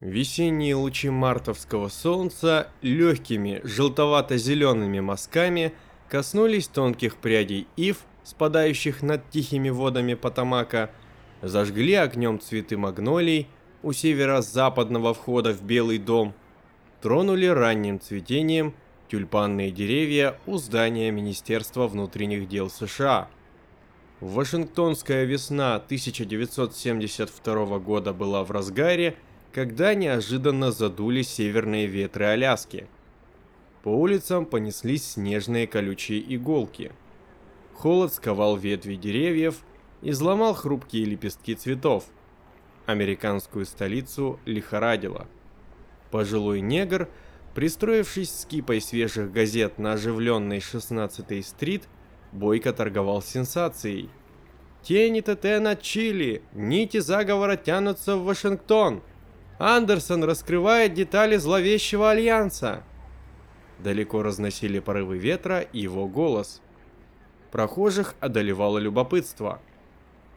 Весенние лучи мартовского солнца легкими желтовато-зелеными мазками коснулись тонких прядей ив, спадающих над тихими водами Потамака, зажгли огнем цветы магнолий у северо-западного входа в Белый дом, тронули ранним цветением тюльпанные деревья у здания Министерства внутренних дел США. Вашингтонская весна 1972 года была в разгаре, когда неожиданно задули северные ветры Аляски. По улицам понеслись снежные колючие иголки. Холод сковал ветви деревьев, изломал хрупкие лепестки цветов. Американскую столицу лихорадило. Пожилой негр, пристроившись с кипой свежих газет на оживленной 16-й стрит, бойко торговал сенсацией. Тени ТТ над Чили, нити заговора тянутся в Вашингтон – Андерсон раскрывает детали зловещего альянса. Далеко разносили порывы ветра и его голос. Прохожих одолевало любопытство.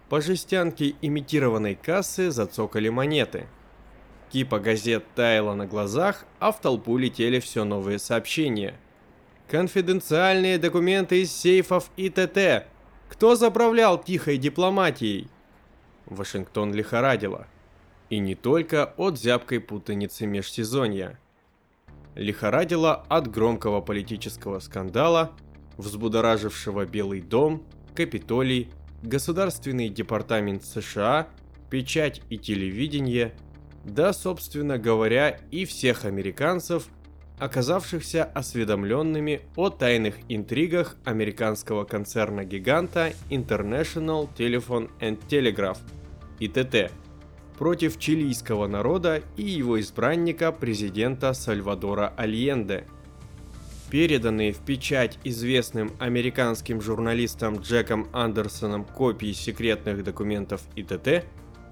По жестянке имитированной кассы зацокали монеты. Кипа газет таяла на глазах, а в толпу летели все новые сообщения. Конфиденциальные документы из сейфов ИТТ. Кто заправлял тихой дипломатией? Вашингтон лихорадило. И не только от зябкой путаницы межсезонья. Лихорадило от громкого политического скандала, взбудоражившего Белый дом, Капитолий, Государственный департамент США, печать и телевидение, да, собственно говоря, и всех американцев, оказавшихся осведомленными о тайных интригах американского концерна-гиганта International Telephone and Telegraph, ИТТ, против чилийского народа и его избранника президента Сальвадора Альенде. Переданные в печать известным американским журналистом Джеком Андерсоном копии секретных документов ИТТ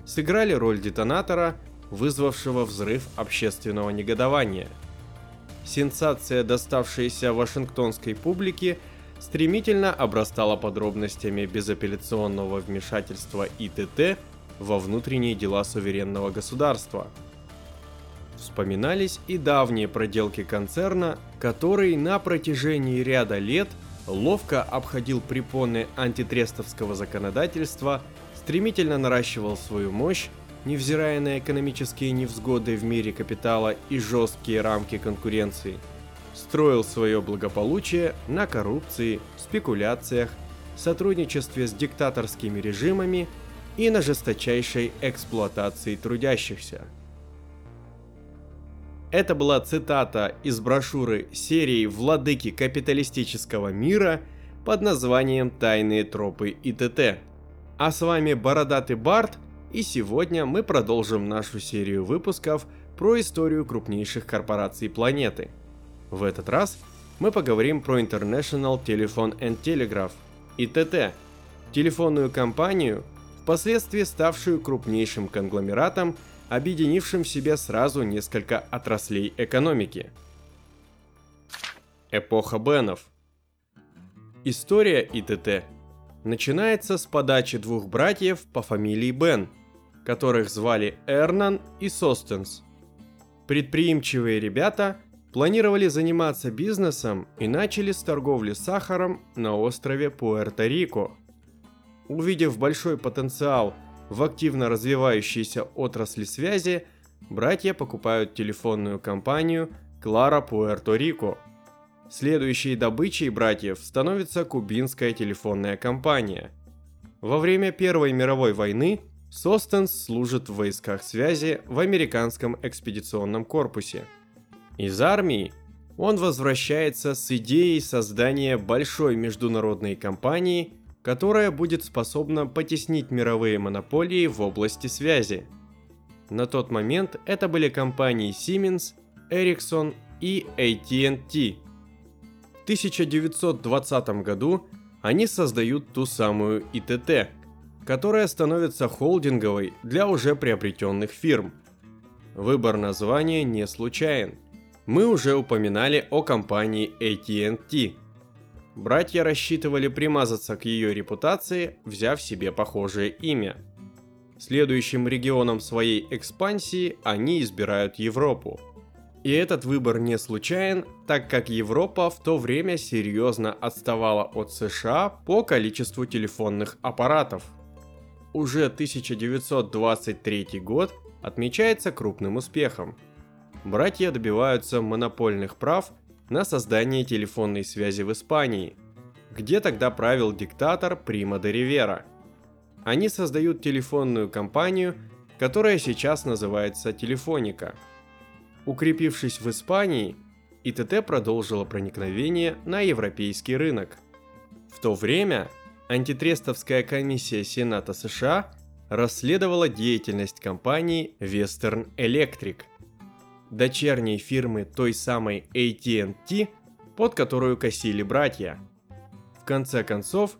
сыграли роль детонатора, вызвавшего взрыв общественного негодования. Сенсация, доставшаяся вашингтонской публике, стремительно обрастала подробностями безапелляционного вмешательства ИТТ во внутренние дела суверенного государства. Вспоминались и давние проделки концерна, который на протяжении ряда лет ловко обходил препоны антитрестовского законодательства, стремительно наращивал свою мощь, невзирая на экономические невзгоды в мире капитала и жесткие рамки конкуренции, строил свое благополучие на коррупции, спекуляциях, сотрудничестве с диктаторскими режимами и на жесточайшей эксплуатации трудящихся. Это была цитата из брошюры серии «Владыки капиталистического мира» под названием «Тайные тропы ИТТ». А с вами Бородатый Барт, и сегодня мы продолжим нашу серию выпусков про историю крупнейших корпораций планеты. В этот раз мы поговорим про International Telephone and Telegraph, ИТТ, телефонную компанию, впоследствии ставшую крупнейшим конгломератом, объединившим в себе сразу несколько отраслей экономики. Эпоха Бенов История ИТТ начинается с подачи двух братьев по фамилии Бен, которых звали Эрнан и Состенс. Предприимчивые ребята планировали заниматься бизнесом и начали с торговли сахаром на острове Пуэрто-Рико – Увидев большой потенциал в активно развивающейся отрасли связи, братья покупают телефонную компанию Клара Пуэрто-Рико. Следующей добычей братьев становится кубинская телефонная компания. Во время Первой мировой войны Состенс служит в войсках связи в американском экспедиционном корпусе. Из армии он возвращается с идеей создания большой международной компании – которая будет способна потеснить мировые монополии в области связи. На тот момент это были компании Siemens, Ericsson и AT&T. В 1920 году они создают ту самую ИТТ, которая становится холдинговой для уже приобретенных фирм. Выбор названия не случайен. Мы уже упоминали о компании AT&T – Братья рассчитывали примазаться к ее репутации, взяв себе похожее имя. Следующим регионом своей экспансии они избирают Европу. И этот выбор не случайен, так как Европа в то время серьезно отставала от США по количеству телефонных аппаратов. Уже 1923 год отмечается крупным успехом. Братья добиваются монопольных прав на создание телефонной связи в Испании, где тогда правил диктатор Прима де Ривера. Они создают телефонную компанию, которая сейчас называется Телефоника. Укрепившись в Испании, ИТТ продолжила проникновение на европейский рынок. В то время антитрестовская комиссия Сената США расследовала деятельность компании Western Electric, дочерней фирмы той самой AT&T, под которую косили братья. В конце концов,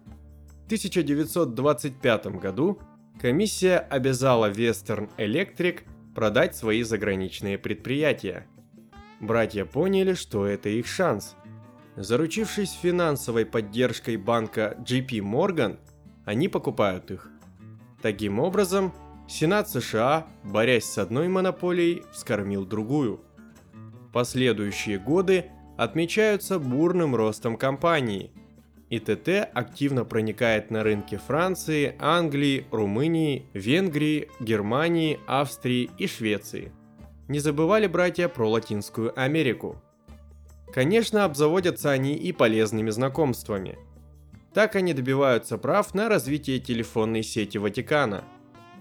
в 1925 году комиссия обязала Western Electric продать свои заграничные предприятия. Братья поняли, что это их шанс. Заручившись финансовой поддержкой банка JP Morgan, они покупают их. Таким образом, Сенат США, борясь с одной монополией, вскормил другую. Последующие годы отмечаются бурным ростом компании. ИТТ активно проникает на рынки Франции, Англии, Румынии, Венгрии, Германии, Австрии и Швеции. Не забывали братья про Латинскую Америку. Конечно, обзаводятся они и полезными знакомствами – так они добиваются прав на развитие телефонной сети Ватикана.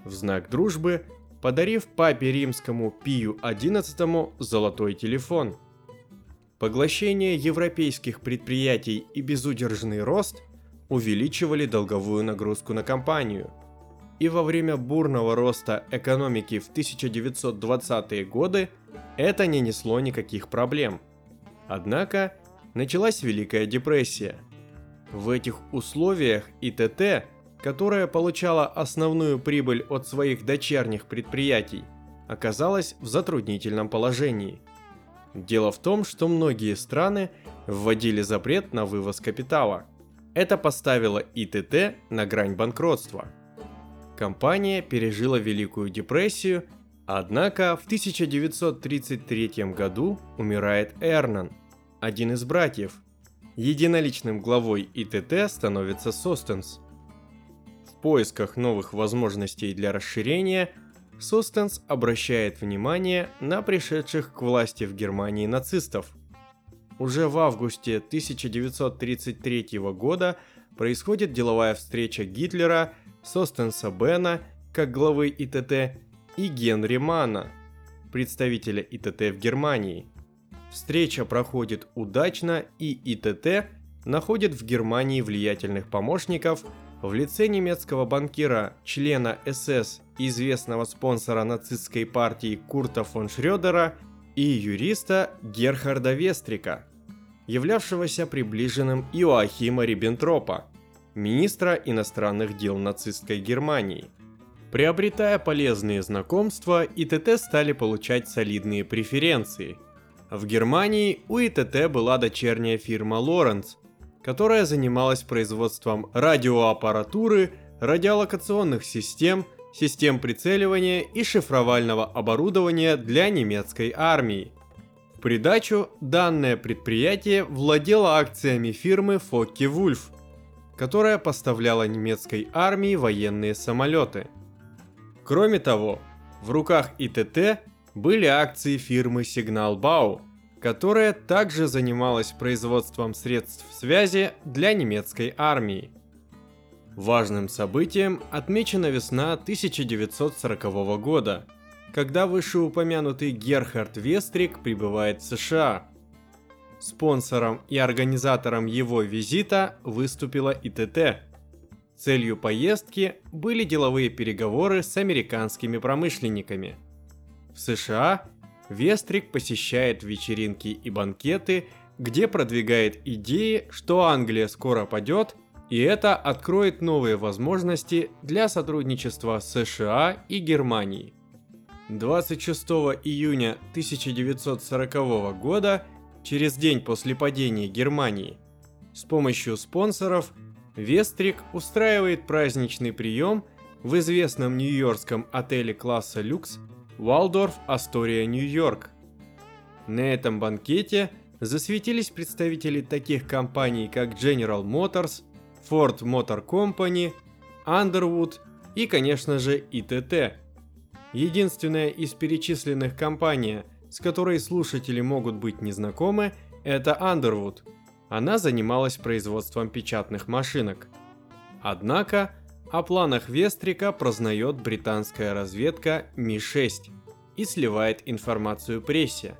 В знак дружбы подарив папе римскому Пию XI золотой телефон. Поглощение европейских предприятий и безудержный рост увеличивали долговую нагрузку на компанию. И во время бурного роста экономики в 1920-е годы это не несло никаких проблем. Однако началась Великая депрессия – в этих условиях ИТТ, которая получала основную прибыль от своих дочерних предприятий, оказалась в затруднительном положении. Дело в том, что многие страны вводили запрет на вывоз капитала. Это поставило ИТТ на грань банкротства. Компания пережила Великую депрессию, однако в 1933 году умирает Эрнан, один из братьев, Единоличным главой ИТТ становится Состенс. Поисках новых возможностей для расширения Состенс обращает внимание на пришедших к власти в Германии нацистов. Уже в августе 1933 года происходит деловая встреча Гитлера, Состенса Бена, как главы ИТТ, и Генри Мана, представителя ИТТ в Германии – Встреча проходит удачно и ИТТ находит в Германии влиятельных помощников в лице немецкого банкира, члена СС и известного спонсора нацистской партии Курта фон Шрёдера и юриста Герхарда Вестрика, являвшегося приближенным Иоахима Риббентропа, министра иностранных дел нацистской Германии. Приобретая полезные знакомства, ИТТ стали получать солидные преференции – в Германии у ИТТ была дочерняя фирма Лоренц, которая занималась производством радиоаппаратуры, радиолокационных систем, систем прицеливания и шифровального оборудования для немецкой армии. В придачу данное предприятие владело акциями фирмы Фокке Вульф, которая поставляла немецкой армии военные самолеты. Кроме того, в руках ИТТ были акции фирмы Signalbau, которая также занималась производством средств связи для немецкой армии. Важным событием отмечена весна 1940 года, когда вышеупомянутый Герхард Вестрик прибывает в США. Спонсором и организатором его визита выступила ИТТ. Целью поездки были деловые переговоры с американскими промышленниками – в США Вестрик посещает вечеринки и банкеты, где продвигает идеи, что Англия скоро падет, и это откроет новые возможности для сотрудничества США и Германией. 26 июня 1940 года, через день после падения Германии, с помощью спонсоров Вестрик устраивает праздничный прием в известном нью-йоркском отеле класса люкс Waldorf Astoria Нью-Йорк. На этом банкете засветились представители таких компаний, как General Motors, Ford Motor Company, Underwood и, конечно же, ITT. Единственная из перечисленных компаний, с которой слушатели могут быть незнакомы, это Underwood. Она занималась производством печатных машинок. Однако, о планах Вестрика прознает британская разведка Ми-6 и сливает информацию прессе.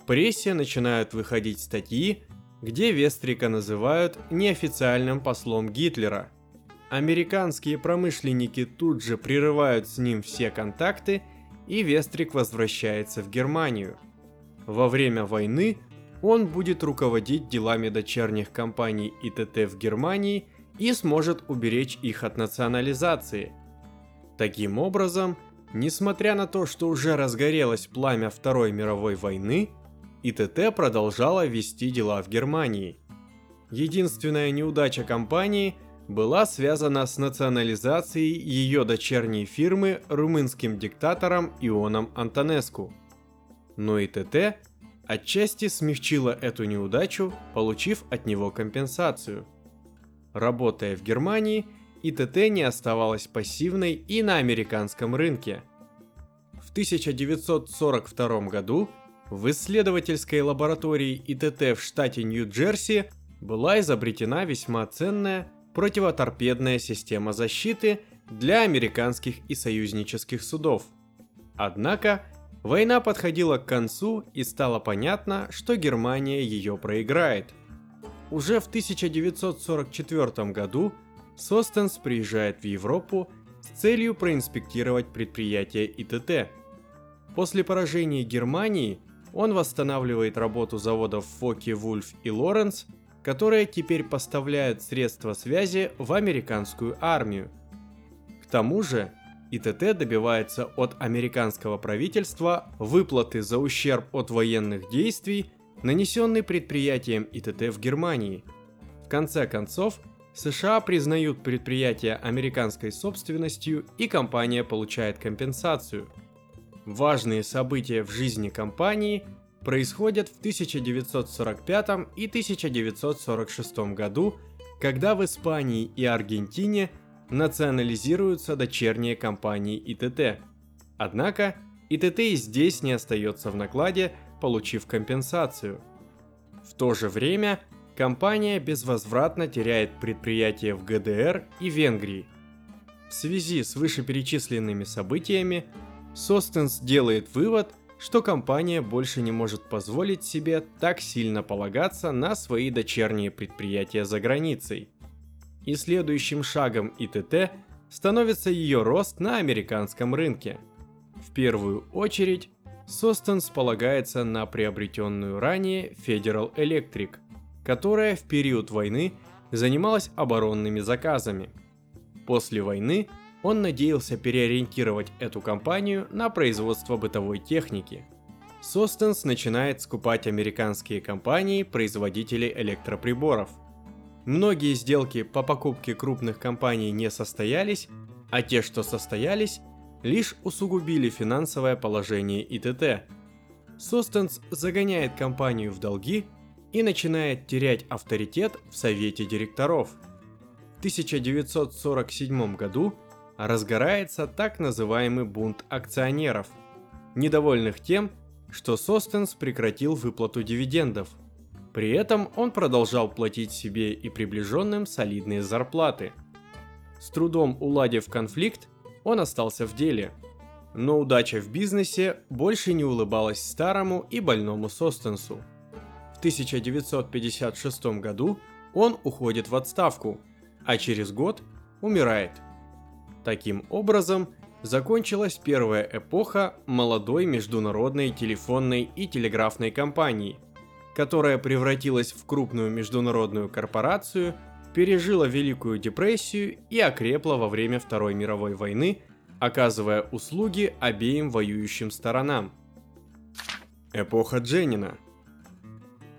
В прессе начинают выходить статьи, где Вестрика называют неофициальным послом Гитлера. Американские промышленники тут же прерывают с ним все контакты, и Вестрик возвращается в Германию. Во время войны он будет руководить делами дочерних компаний ИТТ в Германии – и сможет уберечь их от национализации. Таким образом, несмотря на то, что уже разгорелось пламя Второй мировой войны, ИТТ продолжала вести дела в Германии. Единственная неудача компании была связана с национализацией ее дочерней фирмы румынским диктатором Ионом Антонеску. Но ИТТ отчасти смягчила эту неудачу, получив от него компенсацию – Работая в Германии, ИТТ не оставалась пассивной и на американском рынке. В 1942 году в исследовательской лаборатории ИТТ в штате Нью-Джерси была изобретена весьма ценная противоторпедная система защиты для американских и союзнических судов. Однако, война подходила к концу и стало понятно, что Германия ее проиграет. Уже в 1944 году Состенс приезжает в Европу с целью проинспектировать предприятие ИТТ. После поражения Германии он восстанавливает работу заводов Фоки, Вульф и Лоренс, которые теперь поставляют средства связи в американскую армию. К тому же, ИТТ добивается от американского правительства выплаты за ущерб от военных действий нанесенный предприятием ИТТ в Германии. В конце концов, США признают предприятие американской собственностью и компания получает компенсацию. Важные события в жизни компании происходят в 1945 и 1946 году, когда в Испании и Аргентине национализируются дочерние компании ИТТ. Однако ИТТ и здесь не остается в накладе, получив компенсацию. В то же время компания безвозвратно теряет предприятия в ГДР и Венгрии. В связи с вышеперечисленными событиями, Состенс делает вывод, что компания больше не может позволить себе так сильно полагаться на свои дочерние предприятия за границей. И следующим шагом ИТТ становится ее рост на американском рынке. В первую очередь Состенс полагается на приобретенную ранее Federal Electric, которая в период войны занималась оборонными заказами. После войны он надеялся переориентировать эту компанию на производство бытовой техники. Состенс начинает скупать американские компании-производители электроприборов. Многие сделки по покупке крупных компаний не состоялись, а те, что состоялись, лишь усугубили финансовое положение ИТТ. Состенс загоняет компанию в долги и начинает терять авторитет в совете директоров. В 1947 году разгорается так называемый бунт акционеров, недовольных тем, что Состенс прекратил выплату дивидендов. При этом он продолжал платить себе и приближенным солидные зарплаты. С трудом уладив конфликт, он остался в деле. Но удача в бизнесе больше не улыбалась старому и больному Состенсу. В 1956 году он уходит в отставку, а через год умирает. Таким образом, закончилась первая эпоха молодой международной телефонной и телеграфной компании, которая превратилась в крупную международную корпорацию – пережила Великую депрессию и окрепла во время Второй мировой войны, оказывая услуги обеим воюющим сторонам. Эпоха Дженнина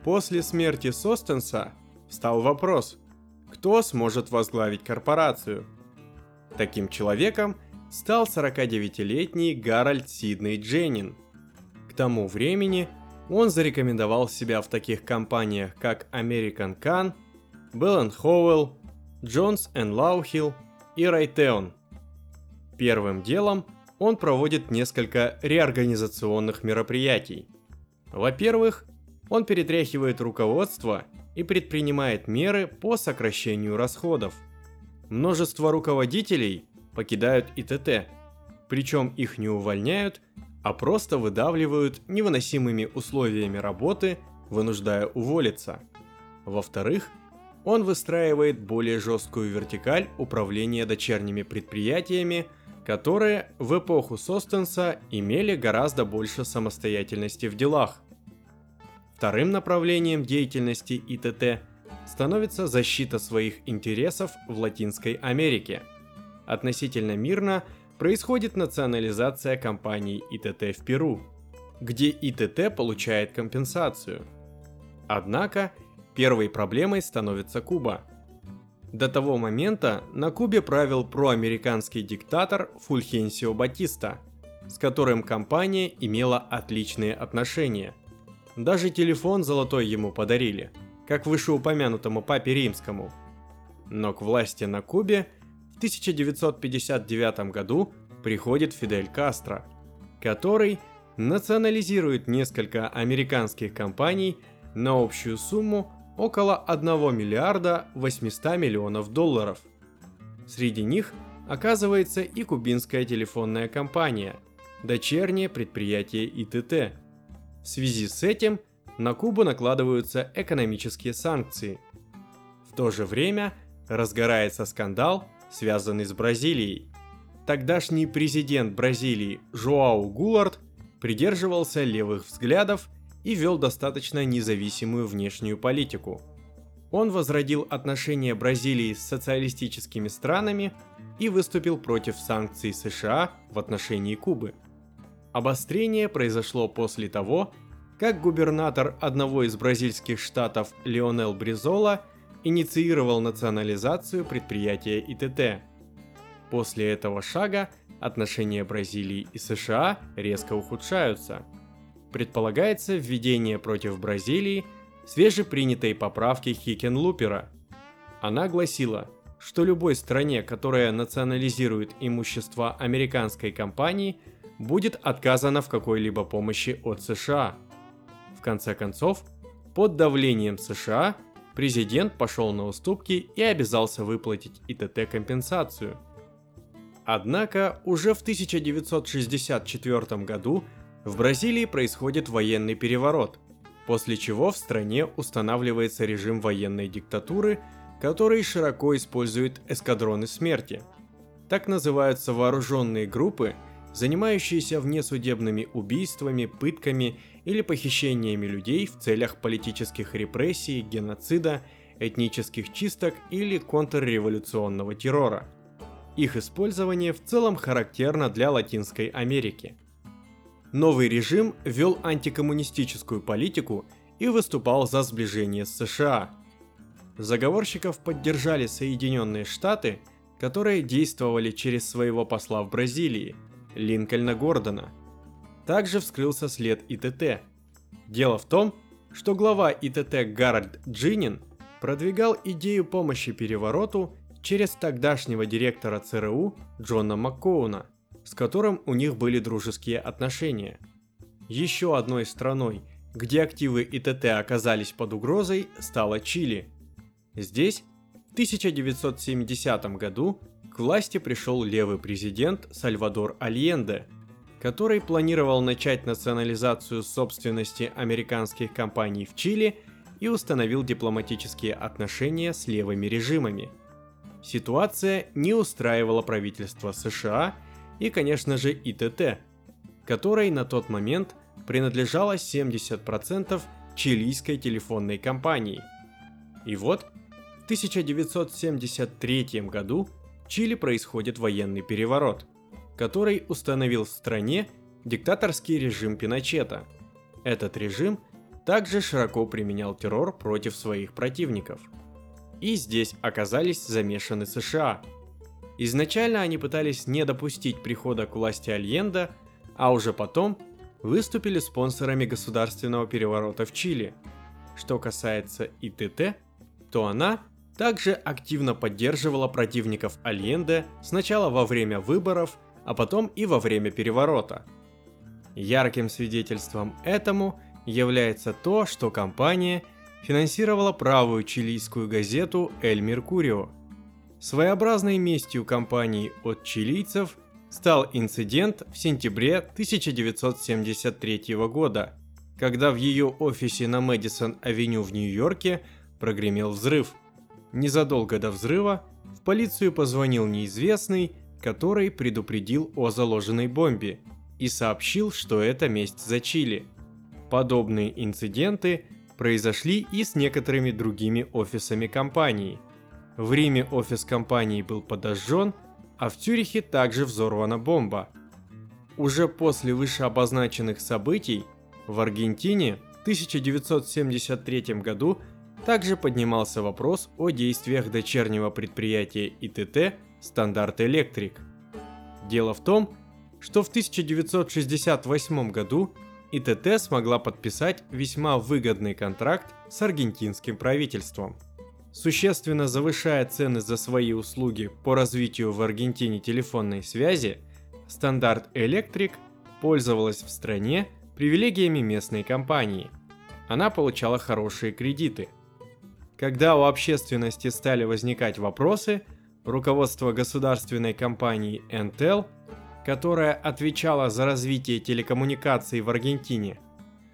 После смерти Состенса встал вопрос, кто сможет возглавить корпорацию. Таким человеком стал 49-летний Гарольд Сидней Дженнин. К тому времени он зарекомендовал себя в таких компаниях, как American Can, Bell Howell, Jones Lauhill и Raytheon. Первым делом он проводит несколько реорганизационных мероприятий. Во-первых, он перетряхивает руководство и предпринимает меры по сокращению расходов. Множество руководителей покидают ИТТ, причем их не увольняют, а просто выдавливают невыносимыми условиями работы, вынуждая уволиться. Во-вторых, он выстраивает более жесткую вертикаль управления дочерними предприятиями, которые в эпоху Состенса имели гораздо больше самостоятельности в делах. Вторым направлением деятельности ИТТ становится защита своих интересов в Латинской Америке. Относительно мирно происходит национализация компаний ИТТ в Перу, где ИТТ получает компенсацию. Однако первой проблемой становится Куба. До того момента на Кубе правил проамериканский диктатор Фульхенсио Батиста, с которым компания имела отличные отношения. Даже телефон золотой ему подарили, как вышеупомянутому папе римскому. Но к власти на Кубе в 1959 году приходит Фидель Кастро, который национализирует несколько американских компаний на общую сумму около 1 миллиарда 800 миллионов долларов. Среди них оказывается и кубинская телефонная компания, дочернее предприятие ИТТ – в связи с этим на Кубу накладываются экономические санкции. В то же время разгорается скандал, связанный с Бразилией. Тогдашний президент Бразилии Жоау Гулард придерживался левых взглядов и вел достаточно независимую внешнюю политику. Он возродил отношения Бразилии с социалистическими странами и выступил против санкций США в отношении Кубы – Обострение произошло после того, как губернатор одного из бразильских штатов Леонел Бризола инициировал национализацию предприятия ИТТ. После этого шага отношения Бразилии и США резко ухудшаются. Предполагается введение против Бразилии свежепринятой поправки Хикенлупера. Она гласила, что любой стране, которая национализирует имущество американской компании – будет отказано в какой-либо помощи от США. В конце концов, под давлением США президент пошел на уступки и обязался выплатить ИТТ компенсацию. Однако уже в 1964 году в Бразилии происходит военный переворот, после чего в стране устанавливается режим военной диктатуры, который широко использует эскадроны смерти. Так называются вооруженные группы, занимающиеся внесудебными убийствами, пытками или похищениями людей в целях политических репрессий, геноцида, этнических чисток или контрреволюционного террора. Их использование в целом характерно для Латинской Америки. Новый режим вел антикоммунистическую политику и выступал за сближение с США. Заговорщиков поддержали Соединенные Штаты, которые действовали через своего посла в Бразилии – Линкольна Гордона. Также вскрылся след ИТТ. Дело в том, что глава ИТТ Гарольд Джинин продвигал идею помощи перевороту через тогдашнего директора ЦРУ Джона Маккоуна, с которым у них были дружеские отношения. Еще одной страной, где активы ИТТ оказались под угрозой, стала Чили. Здесь в 1970 году к власти пришел левый президент Сальвадор Альенде, который планировал начать национализацию собственности американских компаний в Чили и установил дипломатические отношения с левыми режимами. Ситуация не устраивала правительство США и, конечно же, ИТТ, которой на тот момент принадлежало 70% чилийской телефонной компании. И вот, в 1973 году Чили происходит военный переворот, который установил в стране диктаторский режим Пиночета. Этот режим также широко применял террор против своих противников. И здесь оказались замешаны США. Изначально они пытались не допустить прихода к власти Альенда, а уже потом выступили спонсорами государственного переворота в Чили. Что касается ИТТ, то она также активно поддерживала противников Альенде сначала во время выборов, а потом и во время переворота. Ярким свидетельством этому является то, что компания финансировала правую чилийскую газету «Эль Меркурио», Своеобразной местью компании от чилийцев стал инцидент в сентябре 1973 года, когда в ее офисе на Мэдисон-авеню в Нью-Йорке прогремел взрыв. Незадолго до взрыва в полицию позвонил неизвестный, который предупредил о заложенной бомбе и сообщил, что это месть за Чили. Подобные инциденты произошли и с некоторыми другими офисами компании – в Риме офис компании был подожжен, а в Цюрихе также взорвана бомба. Уже после вышеобозначенных событий в Аргентине в 1973 году также поднимался вопрос о действиях дочернего предприятия ИТТ «Стандарт Электрик». Дело в том, что в 1968 году ИТТ смогла подписать весьма выгодный контракт с аргентинским правительством – Существенно завышая цены за свои услуги по развитию в Аргентине телефонной связи, Стандарт Электрик пользовалась в стране привилегиями местной компании. Она получала хорошие кредиты. Когда у общественности стали возникать вопросы, руководство государственной компании Entel, которая отвечала за развитие телекоммуникаций в Аргентине,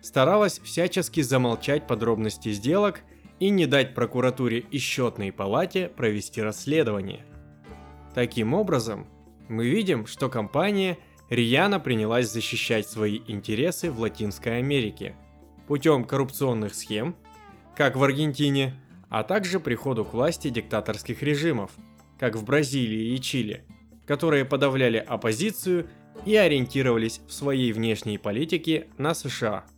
старалась всячески замолчать подробности сделок – и не дать прокуратуре и счетной палате провести расследование. Таким образом, мы видим, что компания рьяно принялась защищать свои интересы в Латинской Америке путем коррупционных схем, как в Аргентине, а также приходу к власти диктаторских режимов, как в Бразилии и Чили, которые подавляли оппозицию и ориентировались в своей внешней политике на США –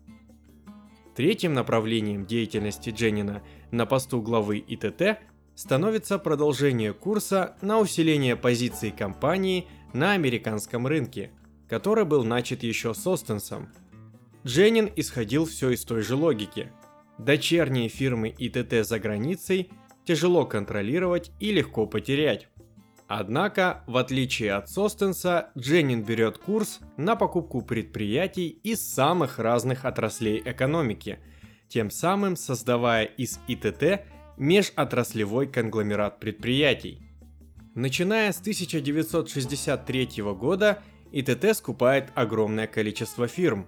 Третьим направлением деятельности Дженнина на посту главы ИТТ становится продолжение курса на усиление позиций компании на американском рынке, который был начат еще с Остенсом. Дженнин исходил все из той же логики. Дочерние фирмы ИТТ за границей тяжело контролировать и легко потерять. Однако, в отличие от Состенса, Дженнин берет курс на покупку предприятий из самых разных отраслей экономики, тем самым создавая из ИТТ межотраслевой конгломерат предприятий. Начиная с 1963 года ИТТ скупает огромное количество фирм.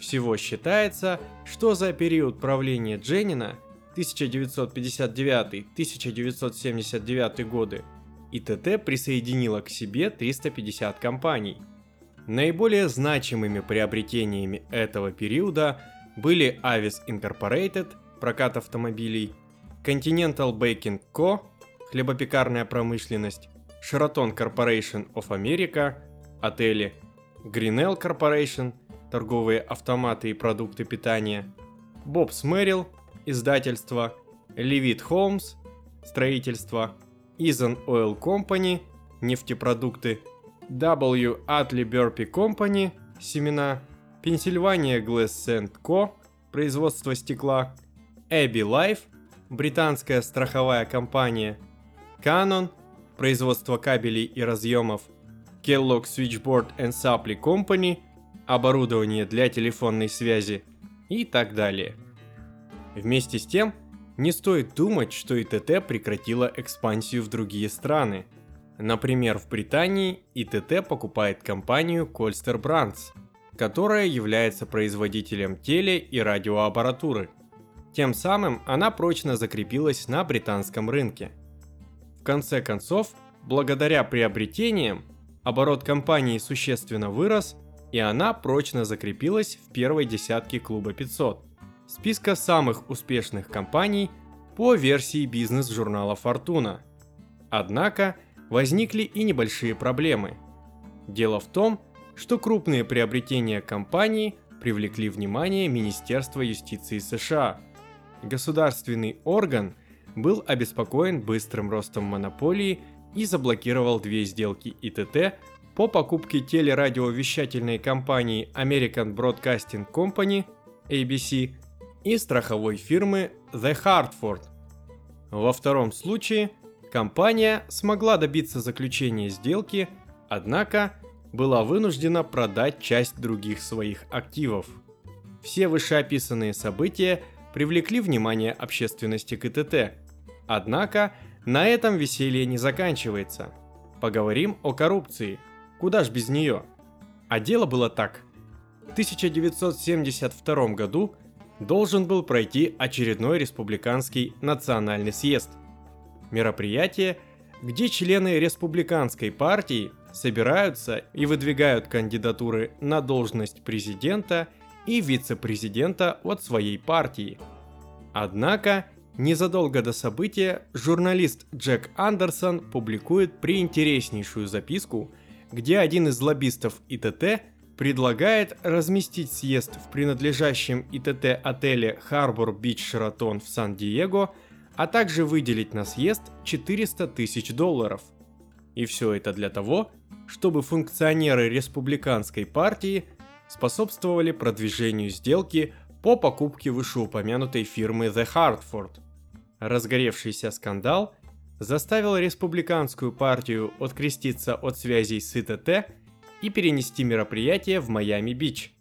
Всего считается, что за период правления Дженнина 1959-1979 годы ИТТ присоединила к себе 350 компаний. Наиболее значимыми приобретениями этого периода были Avis Incorporated, прокат автомобилей, Continental Baking Co., хлебопекарная промышленность, Sheraton Corporation of America, отели, Grinnell Corporation, торговые автоматы и продукты питания, Bob's Merrill, издательство, Levitt Homes, строительство, Izan Oil Company, нефтепродукты, W. Atlee Burpee Company, семена, Pennsylvania Glass Co., производство стекла, Abbey Life, британская страховая компания, Canon, производство кабелей и разъемов, Kellogg Switchboard and Supply Company, оборудование для телефонной связи. И так далее. Вместе с тем, не стоит думать, что ИТТ прекратила экспансию в другие страны. Например, в Британии ИТТ покупает компанию Colster Brands, которая является производителем теле- и радиоаппаратуры. Тем самым она прочно закрепилась на британском рынке. В конце концов, благодаря приобретениям, оборот компании существенно вырос, и она прочно закрепилась в первой десятке клуба 500 списка самых успешных компаний по версии бизнес-журнала Fortuna. Однако возникли и небольшие проблемы. Дело в том, что крупные приобретения компании привлекли внимание Министерства юстиции США. Государственный орган был обеспокоен быстрым ростом монополии и заблокировал две сделки ИТТ по покупке телерадиовещательной компании American Broadcasting Company ABC и страховой фирмы The Hartford. Во втором случае компания смогла добиться заключения сделки, однако была вынуждена продать часть других своих активов. Все вышеописанные события привлекли внимание общественности к ИТТ. Однако на этом веселье не заканчивается. Поговорим о коррупции. Куда ж без нее? А дело было так. В 1972 году должен был пройти очередной республиканский национальный съезд. Мероприятие, где члены республиканской партии собираются и выдвигают кандидатуры на должность президента и вице-президента от своей партии. Однако, незадолго до события, журналист Джек Андерсон публикует приинтереснейшую записку, где один из лоббистов ИТТ предлагает разместить съезд в принадлежащем ИТТ отеле Harbor Beach Sheraton в Сан-Диего, а также выделить на съезд 400 тысяч долларов. И все это для того, чтобы функционеры республиканской партии способствовали продвижению сделки по покупке вышеупомянутой фирмы The Hartford. Разгоревшийся скандал заставил республиканскую партию откреститься от связей с ИТТ и перенести мероприятие в Майами-Бич.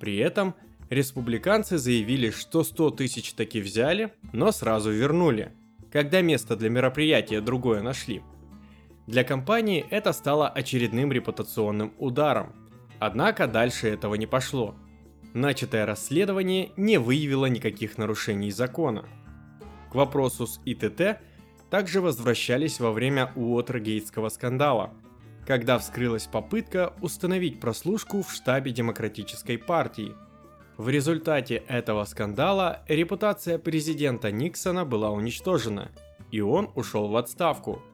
При этом республиканцы заявили, что 100 тысяч таки взяли, но сразу вернули, когда место для мероприятия другое нашли – для компании это стало очередным репутационным ударом. Однако дальше этого не пошло. Начатое расследование не выявило никаких нарушений закона. К вопросу с ИТТ также возвращались во время Уотергейтского скандала, когда вскрылась попытка установить прослушку в штабе Демократической партии. В результате этого скандала репутация президента Никсона была уничтожена, и он ушел в отставку –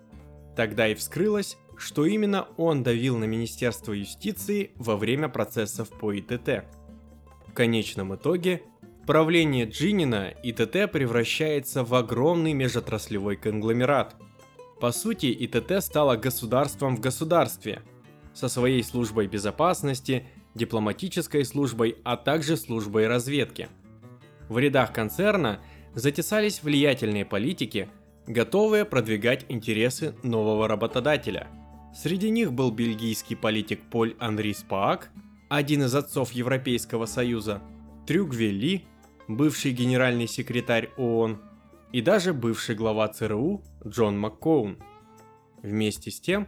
Тогда и вскрылось, что именно он давил на Министерство юстиции во время процессов по ИТТ. В конечном итоге, правление Джинина ИТТ превращается в огромный межотраслевой конгломерат. По сути, ИТТ стало государством в государстве, со своей службой безопасности, дипломатической службой, а также службой разведки. В рядах концерна затесались влиятельные политики – готовые продвигать интересы нового работодателя. Среди них был бельгийский политик Поль Анри Спаак, один из отцов Европейского Союза, Трюк Велли, бывший генеральный секретарь ООН, и даже бывший глава ЦРУ Джон Маккоун. Вместе с тем,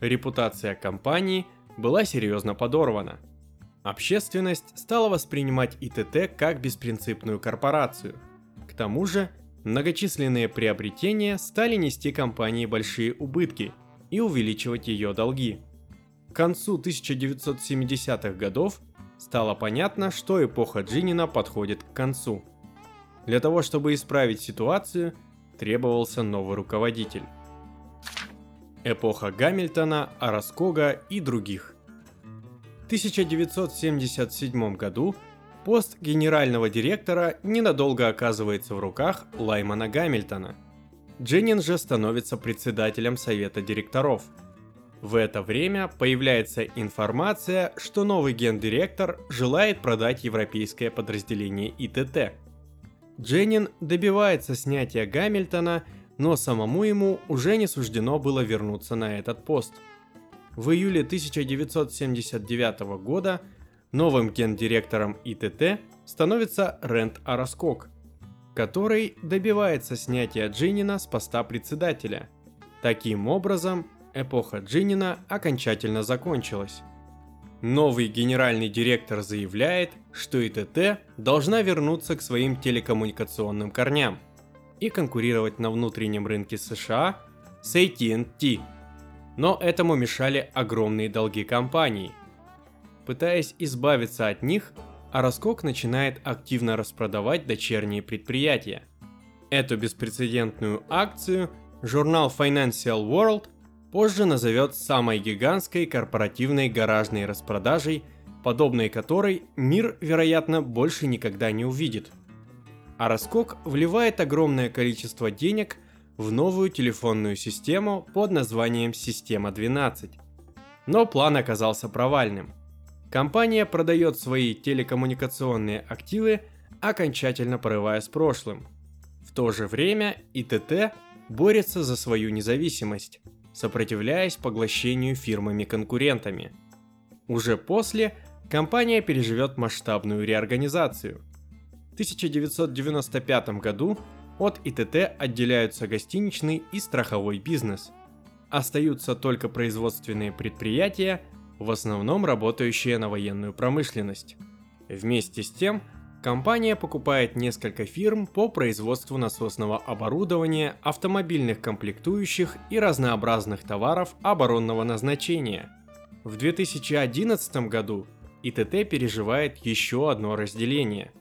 репутация компании была серьезно подорвана. Общественность стала воспринимать ИТТ как беспринципную корпорацию. К тому же, Многочисленные приобретения стали нести компании большие убытки и увеличивать ее долги. К концу 1970-х годов стало понятно, что эпоха Джинина подходит к концу. Для того, чтобы исправить ситуацию, требовался новый руководитель. Эпоха Гамильтона, Араскога и других. В 1977 году Пост генерального директора ненадолго оказывается в руках Лаймана Гамильтона. Дженнин же становится председателем совета директоров. В это время появляется информация, что новый гендиректор желает продать европейское подразделение ИТТ. Дженнин добивается снятия Гамильтона, но самому ему уже не суждено было вернуться на этот пост. В июле 1979 года Новым гендиректором ИТТ становится Рент Араскок, который добивается снятия Джинина с поста председателя. Таким образом, эпоха Джинина окончательно закончилась. Новый генеральный директор заявляет, что ИТТ должна вернуться к своим телекоммуникационным корням и конкурировать на внутреннем рынке США с AT&T. Но этому мешали огромные долги компании – Пытаясь избавиться от них, Араскок начинает активно распродавать дочерние предприятия. Эту беспрецедентную акцию журнал Financial World позже назовет самой гигантской корпоративной гаражной распродажей, подобной которой мир, вероятно, больше никогда не увидит. А вливает огромное количество денег в новую телефонную систему под названием «Система 12». Но план оказался провальным. Компания продает свои телекоммуникационные активы, окончательно порывая с прошлым. В то же время ИТТ борется за свою независимость, сопротивляясь поглощению фирмами-конкурентами. Уже после компания переживет масштабную реорганизацию. В 1995 году от ИТТ отделяются гостиничный и страховой бизнес. Остаются только производственные предприятия, в основном работающие на военную промышленность. Вместе с тем, компания покупает несколько фирм по производству насосного оборудования, автомобильных комплектующих и разнообразных товаров оборонного назначения. В 2011 году ИТТ переживает еще одно разделение.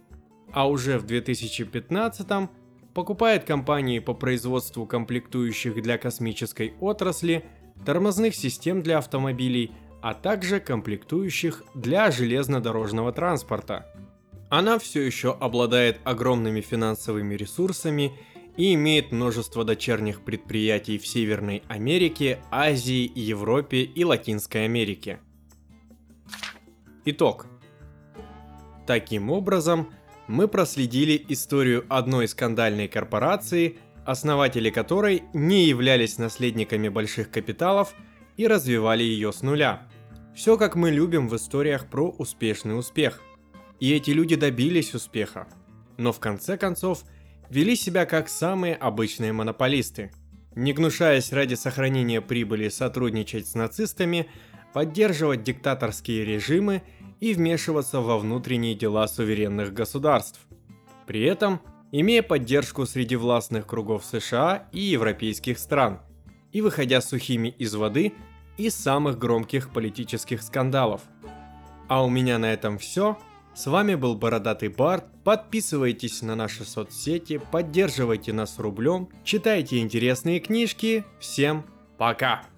А уже в 2015 покупает компании по производству комплектующих для космической отрасли, тормозных систем для автомобилей, а также комплектующих для железнодорожного транспорта. Она все еще обладает огромными финансовыми ресурсами и имеет множество дочерних предприятий в Северной Америке, Азии, Европе и Латинской Америке. Итог. Таким образом, мы проследили историю одной скандальной корпорации, основатели которой не являлись наследниками больших капиталов и развивали ее с нуля. Все как мы любим в историях про успешный успех. И эти люди добились успеха. Но в конце концов вели себя как самые обычные монополисты. Не гнушаясь ради сохранения прибыли сотрудничать с нацистами, поддерживать диктаторские режимы и вмешиваться во внутренние дела суверенных государств. При этом имея поддержку среди властных кругов США и европейских стран, и выходя сухими из воды из самых громких политических скандалов. А у меня на этом все. С вами был Бородатый Барт. Подписывайтесь на наши соцсети, поддерживайте нас рублем, читайте интересные книжки. Всем пока!